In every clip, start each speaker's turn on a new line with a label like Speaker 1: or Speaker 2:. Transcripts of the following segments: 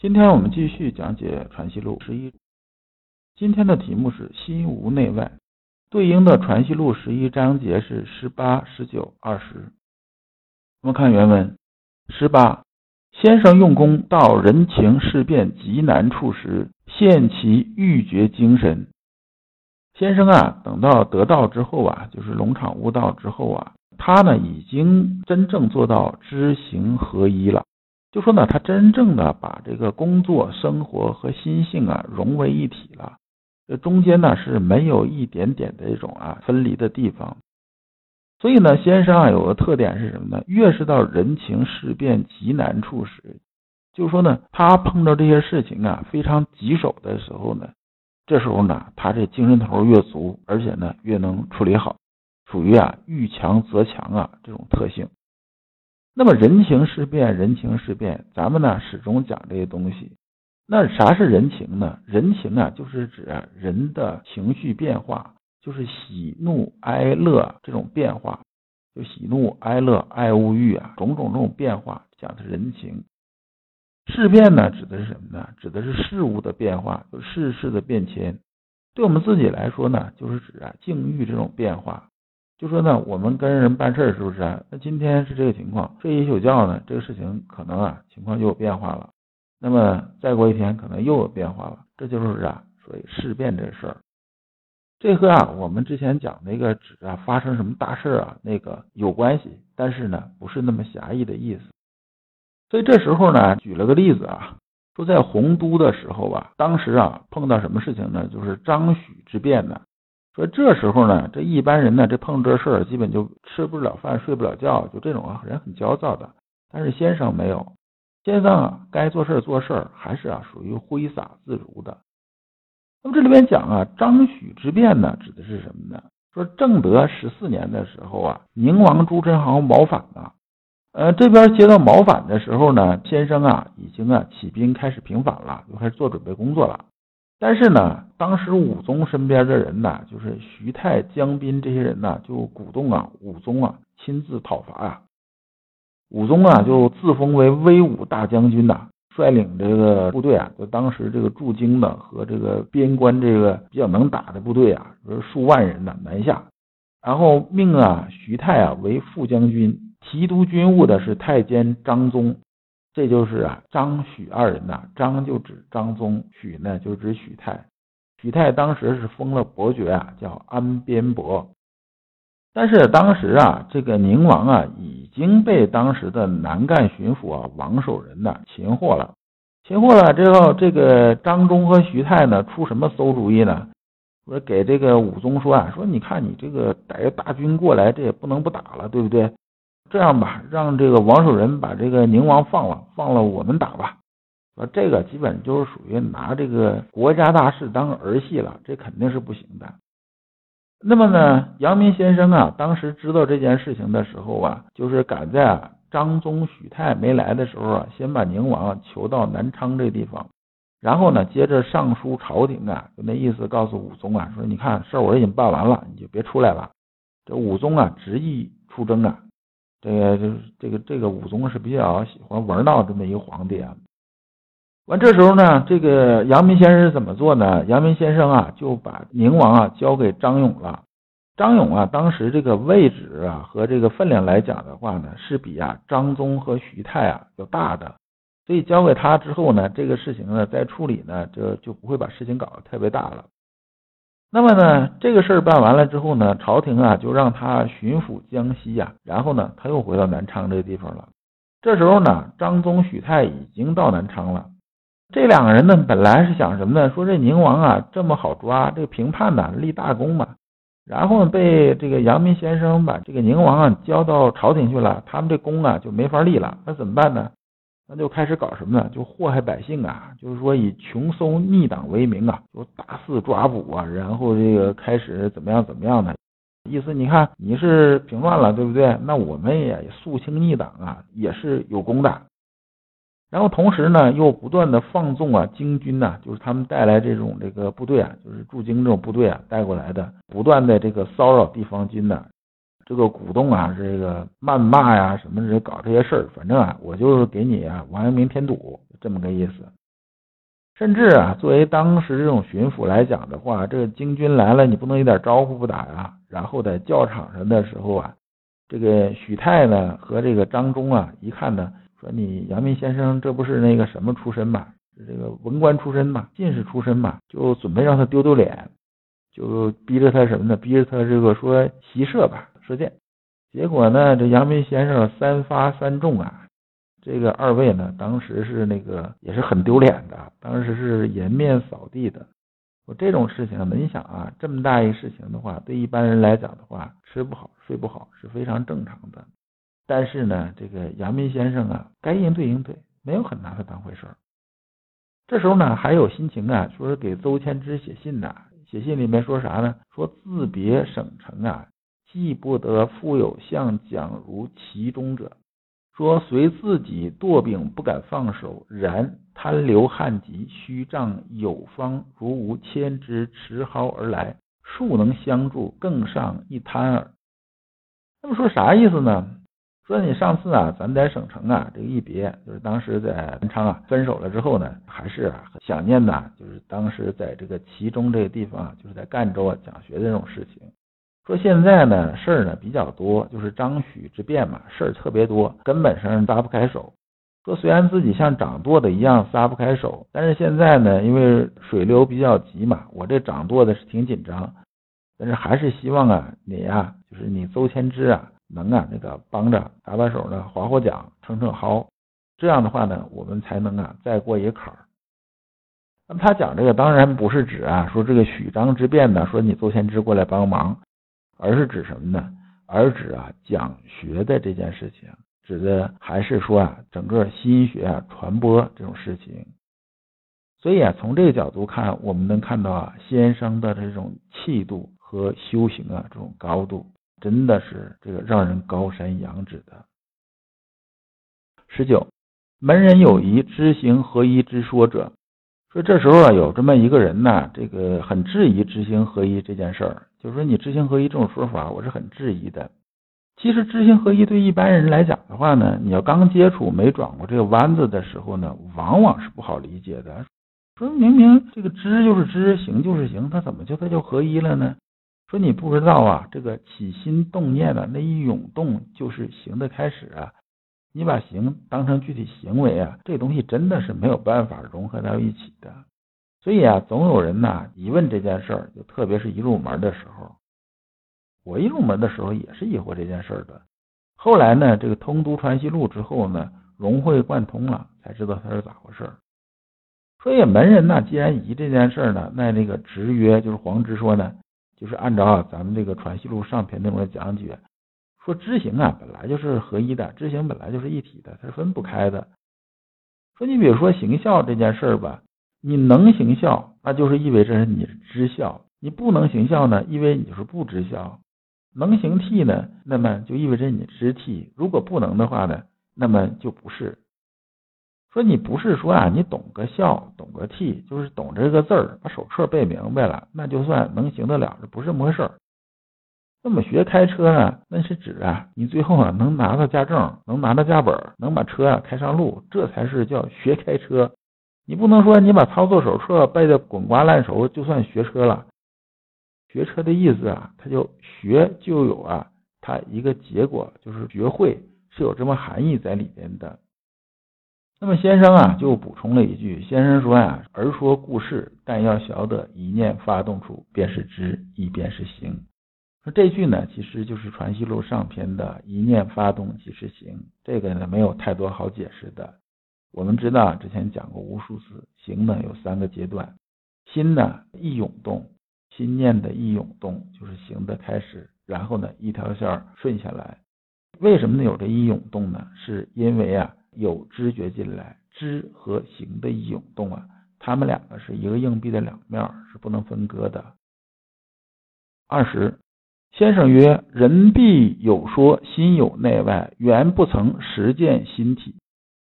Speaker 1: 今天我们继续讲解《传习录》十一。今天的题目是心无内外。对应的《传习录》十一章节是十八、十九、二十。我们看原文：十八，先生用功到人情事变极难处时，现其欲绝精神。先生啊，等到得道之后啊，就是龙场悟道之后啊，他呢已经真正做到知行合一了。就说呢，他真正的把这个工作、生活和心性啊融为一体了。这中间呢是没有一点点的这种啊分离的地方，所以呢，先生啊有个特点是什么呢？越是到人情事变极难处时，就说呢，他碰到这些事情啊非常棘手的时候呢，这时候呢，他这精神头越足，而且呢越能处理好，属于啊遇强则强啊这种特性。那么人情事变，人情事变，咱们呢始终讲这些东西。那啥是人情呢？人情啊，就是指人的情绪变化，就是喜怒哀乐这种变化，就喜怒哀乐、爱恶欲啊，种种这种变化，讲的是人情。事变呢，指的是什么呢？指的是事物的变化，就世事的变迁。对我们自己来说呢，就是指啊境遇这种变化。就说呢，我们跟人办事儿是不是？那今天是这个情况，睡一宿觉呢，这个事情可能啊情况就有变化了。那么再过一天，可能又有变化了，这就是啊，所以事变这事儿，这和啊我们之前讲那个指啊发生什么大事啊那个有关系，但是呢不是那么狭义的意思。所以这时候呢，举了个例子啊，说在洪都的时候啊，当时啊碰到什么事情呢？就是张许之变呢。说这时候呢，这一般人呢，这碰这事儿，基本就吃不了饭，睡不了觉，就这种啊人很焦躁的。但是先生没有。先生啊，该做事做事，还是啊属于挥洒自如的。那么这里边讲啊，张许之变呢，指的是什么呢？说正德十四年的时候啊，宁王朱宸濠谋反了。呃，这边接到谋反的时候呢，先生啊已经啊起兵开始平反了，就开始做准备工作了。但是呢，当时武宗身边的人呢，就是徐泰、江彬这些人呢，就鼓动啊武宗啊亲自讨伐呀。武宗啊，就自封为威武大将军呐，率领这个部队啊，就当时这个驻京的和这个边关这个比较能打的部队啊，数万人呢南下，然后命啊徐泰啊为副将军，提督军务的是太监张宗，这就是啊张许二人呐，张就指张宗，许呢就指许泰，许泰当时是封了伯爵啊，叫安边伯。但是当时啊，这个宁王啊已经被当时的南赣巡抚啊王守仁呢擒获了。擒获了之后，这个张忠和徐泰呢出什么馊主意呢？说给这个武宗说啊，说你看你这个带着大军过来，这也不能不打了，对不对？这样吧，让这个王守仁把这个宁王放了，放了我们打吧。说这个基本就是属于拿这个国家大事当儿戏了，这肯定是不行的。那么呢，阳明先生啊，当时知道这件事情的时候啊，就是赶在啊张宗、许泰没来的时候啊，先把宁王求到南昌这地方，然后呢，接着上书朝廷啊，就那意思告诉武宗啊，说你看事儿我已经办完了，你就别出来了。这武宗啊执意出征啊，这个就是这个这个武宗是比较喜欢玩闹这么一个皇帝啊。完这时候呢，这个阳明先生是怎么做呢？阳明先生啊，就把宁王啊交给张勇了。张勇啊，当时这个位置啊和这个分量来讲的话呢，是比啊张宗和徐泰啊要大的。所以交给他之后呢，这个事情呢再处理呢，这就不会把事情搞得特别大了。那么呢，这个事儿办完了之后呢，朝廷啊就让他巡抚江西呀，然后呢他又回到南昌这个地方了。这时候呢，张宗、许泰已经到南昌了。这两个人呢，本来是想什么呢？说这宁王啊这么好抓，这个平叛呢立大功嘛。然后被这个阳明先生把这个宁王啊交到朝廷去了，他们这功啊就没法立了。那怎么办呢？那就开始搞什么呢？就祸害百姓啊，就是说以穷搜逆党为名啊，就大肆抓捕啊，然后这个开始怎么样怎么样的意思？你看你是平乱了，对不对？那我们也肃清逆党啊，也是有功的。然后同时呢，又不断的放纵啊，京军呐，就是他们带来这种这个部队啊，就是驻京这种部队啊带过来的，不断的这个骚扰地方军的。这个鼓动啊，这个谩骂呀，什么这搞这些事儿，反正啊，我就是给你啊王阳明添堵，这么个意思。甚至啊，作为当时这种巡抚来讲的话，这个京军来了，你不能一点招呼不打呀。然后在教场上的时候啊，这个许泰呢和这个张忠啊，一看呢，说你阳明先生这不是那个什么出身嘛，这个文官出身嘛，进士出身嘛，就准备让他丢丢脸，就逼着他什么呢？逼着他这个说习射吧。射箭，结果呢，这阳明先生三发三中啊！这个二位呢，当时是那个也是很丢脸的，当时是颜面扫地的。我这种事情呢，你想啊，这么大一事情的话，对一般人来讲的话，吃不好睡不好是非常正常的。但是呢，这个阳明先生啊，该应对应对，没有很拿他当回事儿。这时候呢，还有心情啊，说是给邹谦之写信呐，写信里面说啥呢？说自别省城啊。既不得复有相讲如其中者，说随自己堕病不敢放手，然贪流汗疾，虚仗有方，如无千之持蒿而来，庶能相助，更上一贪耳。那么说啥意思呢？说你上次啊，咱在省城啊，这个一别，就是当时在南昌啊分手了之后呢，还是啊想念呐，就是当时在这个其中这个地方啊，就是在赣州啊讲学的这种事情。说现在呢事儿呢比较多，就是张许之变嘛，事儿特别多，根本上撒不开手。说虽然自己像掌舵的一样撒不开手，但是现在呢，因为水流比较急嘛，我这掌舵的是挺紧张，但是还是希望啊你呀，就是你邹谦之啊，能啊那个帮着打把手呢，划划桨，撑撑蒿，这样的话呢，我们才能啊再过一个坎儿。那么他讲这个当然不是指啊说这个许张之变呢，说你邹谦之过来帮忙。而是指什么呢？而指啊讲学的这件事情，指的还是说啊整个心学啊传播这种事情。所以啊从这个角度看，我们能看到啊先生的这种气度和修行啊这种高度，真的是这个让人高山仰止的。十九，门人有疑知行合一之说者。说这时候啊，有这么一个人呢，这个很质疑知行合一这件事儿，就是说你知行合一这种说法，我是很质疑的。其实知行合一对一般人来讲的话呢，你要刚接触没转过这个弯子的时候呢，往往是不好理解的。说明明这个知就是知，行就是行，它怎么就它就合一了呢？说你不知道啊，这个起心动念的那一涌动就是行的开始啊。你把行当成具体行为啊，这东西真的是没有办法融合到一起的。所以啊，总有人呐疑问这件事儿，就特别是一入门的时候。我一入门的时候也是疑惑这件事儿的。后来呢，这个通读传习录之后呢，融会贯通了，才知道它是咋回事儿。所以门人呢，既然疑这件事儿呢，那那个直曰就是黄直说呢，就是按照咱们这个传习录上篇内容的讲解。说知行啊，本来就是合一的，知行本来就是一体的，它是分不开的。说你比如说行孝这件事儿吧，你能行孝，那就是意味着你是知孝；你不能行孝呢，意味你就是不知孝。能行悌呢，那么就意味着你知悌；如果不能的话呢，那么就不是。说你不是说啊，你懂个孝，懂个悌，就是懂这个字儿，把手册背明白了，那就算能行得了，这不是么回事儿。那么学开车呢？那是指啊，你最后啊能拿到驾证，能拿到驾本，能把车啊开上路，这才是叫学开车。你不能说你把操作手册背的滚瓜烂熟就算学车了。学车的意思啊，它就学就有啊，它一个结果就是学会是有这么含义在里边的。那么先生啊就补充了一句，先生说呀，儿说故事，但要晓得一念发动处，便是知，亦便是行。说这句呢，其实就是《传习录》上篇的“一念发动即是行”。这个呢，没有太多好解释的。我们知道，之前讲过无数次，行呢有三个阶段：心呢一涌动，心念的一涌动就是行的开始，然后呢一条线顺下来。为什么呢有这一涌动呢？是因为啊，有知觉进来，知和行的一涌动啊，它们两个是一个硬币的两面，是不能分割的。二十，先生曰：“人必有说心有内外，原不曾实践心体。”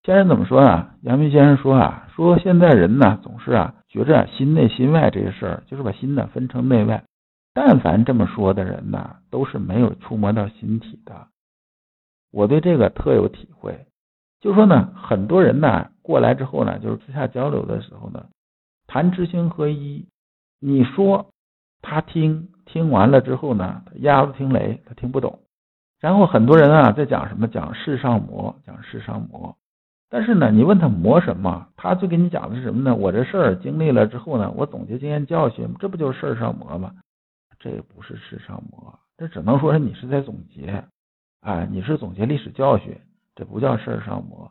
Speaker 1: 先生怎么说啊？杨明先生说啊，说现在人呢总是啊觉着心内心外这些事儿，就是把心呢分成内外。但凡这么说的人呢，都是没有触摸到心体的。我对这个特有体会，就说呢，很多人呢过来之后呢，就是私下交流的时候呢，谈知行合一，你说他听，听完了之后呢，鸭子听雷，他听不懂。然后很多人啊在讲什么，讲世上魔，讲世上魔。但是呢，你问他魔什么，他就给你讲的是什么呢？我这事儿经历了之后呢，我总结经验教训，这不就是事上魔吗？这也不是世上魔，这只能说是你是在总结。哎，你是总结历史教训，这不叫事上魔。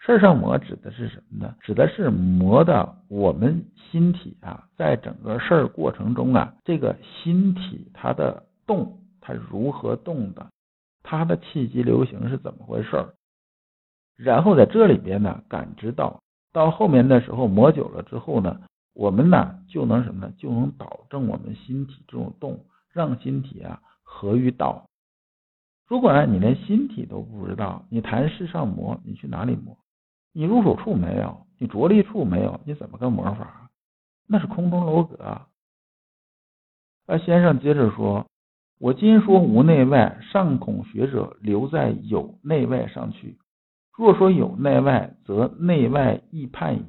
Speaker 1: 事上魔指的是什么呢？指的是魔的我们心体啊，在整个事儿过程中啊，这个心体它的动，它如何动的，它的气机流行是怎么回事儿？然后在这里边呢，感知到，到后面的时候磨久了之后呢，我们呢就能什么呢？就能导正我们心体这种动，让心体啊合于道。如果呢你连心体都不知道，你谈世上磨，你去哪里磨？你入手处没有？你着力处没有？你怎么个魔法？那是空中楼阁。那先生接着说：“我今说无内外，尚恐学者留在有内外上去。若说有内外，则内外亦判矣。”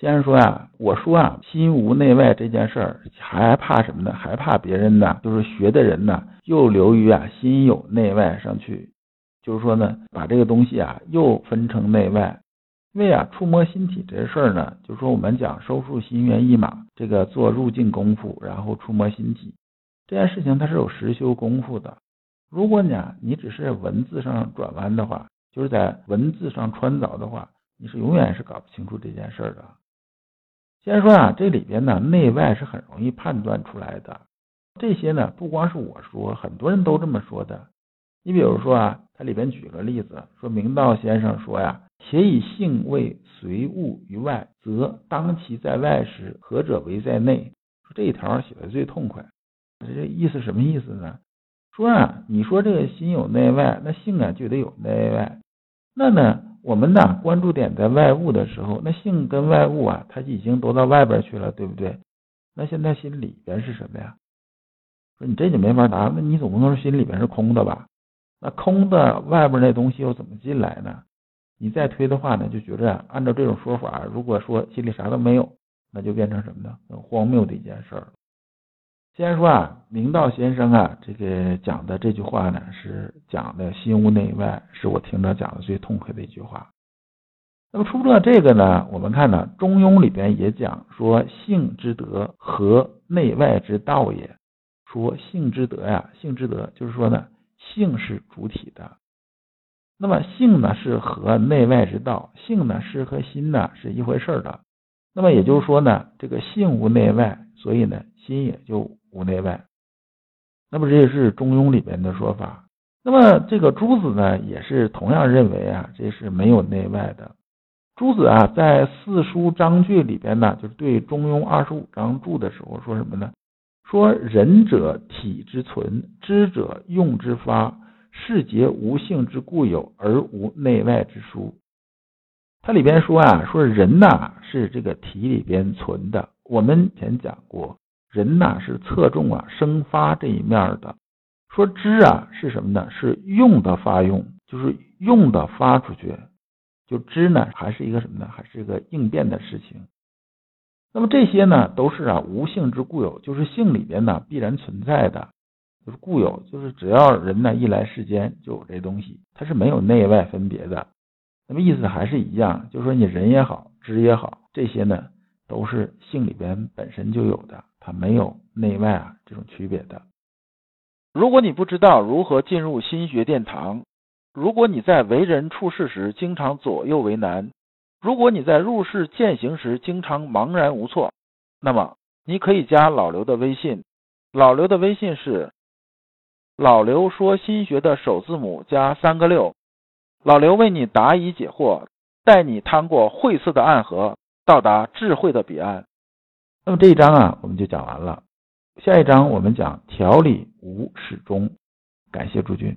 Speaker 1: 先生说呀，我说啊，心无内外这件事儿，还怕什么呢？还怕别人呢？就是学的人呢，又流于啊心有内外上去，就是说呢，把这个东西啊又分成内外。因为啊，触摸心体这事儿呢，就说我们讲收束心猿意马，这个做入境功夫，然后触摸心体这件事情，它是有实修功夫的。如果你啊，你只是文字上转弯的话，就是在文字上穿凿的话，你是永远是搞不清楚这件事儿的。先说啊，这里边呢，内外是很容易判断出来的。这些呢，不光是我说，很多人都这么说的。你比如说啊，它里边举个例子，说明道先生说呀：“且以性味随物于外，则当其在外时，何者为在内？”说这一条写的最痛快。这意思什么意思呢？说啊，你说这个心有内外，那性啊就得有内外。那呢？我们呢，关注点在外物的时候，那性跟外物啊，它已经都到外边去了，对不对？那现在心里边是什么呀？说你这就没法答，那你总不能说心里边是空的吧？那空的外边那东西又怎么进来呢？你再推的话呢，就觉着按照这种说法，如果说心里啥都没有，那就变成什么呢？很荒谬的一件事儿。先说啊，明道先生啊，这个讲的这句话呢，是讲的心无内外，是我听着讲的最痛快的一句话。那么除了这个呢，我们看呢，《中庸》里边也讲说，性之德和内外之道也。说性之德呀，性之德就是说呢，性是主体的，那么性呢是和内外之道，性呢是和心呢是一回事的。那么也就是说呢，这个性无内外，所以呢，心也就。无内外，那么这也是中庸里边的说法。那么这个朱子呢，也是同样认为啊，这是没有内外的。朱子啊，在四书章句里边呢，就是对中庸二十五章注的时候说什么呢？说仁者体之存，知者用之发，是节无性之固有，而无内外之殊。它里边说啊，说人呐是这个体里边存的。我们前讲过。人呐是侧重啊生发这一面的，说知啊是什么呢？是用的发用，就是用的发出去，就知呢还是一个什么呢？还是一个应变的事情。那么这些呢都是啊无性之固有，就是性里边呢必然存在的，就是固有，就是只要人呢一来世间就有这东西，它是没有内外分别的。那么意思还是一样，就是说你人也好，知也好，这些呢都是性里边本身就有的。它没有内外啊这种区别的。
Speaker 2: 如果你不知道如何进入心学殿堂，如果你在为人处事时经常左右为难，如果你在入世践行时经常茫然无措，那么你可以加老刘的微信。老刘的微信是老刘说心学的首字母加三个六。
Speaker 1: 老刘为你答疑解惑，带你趟过晦涩的暗河，到达智慧的彼岸。
Speaker 2: 那么这一章啊，我们就讲完了。下一章我们讲条理无始终。感谢诸君。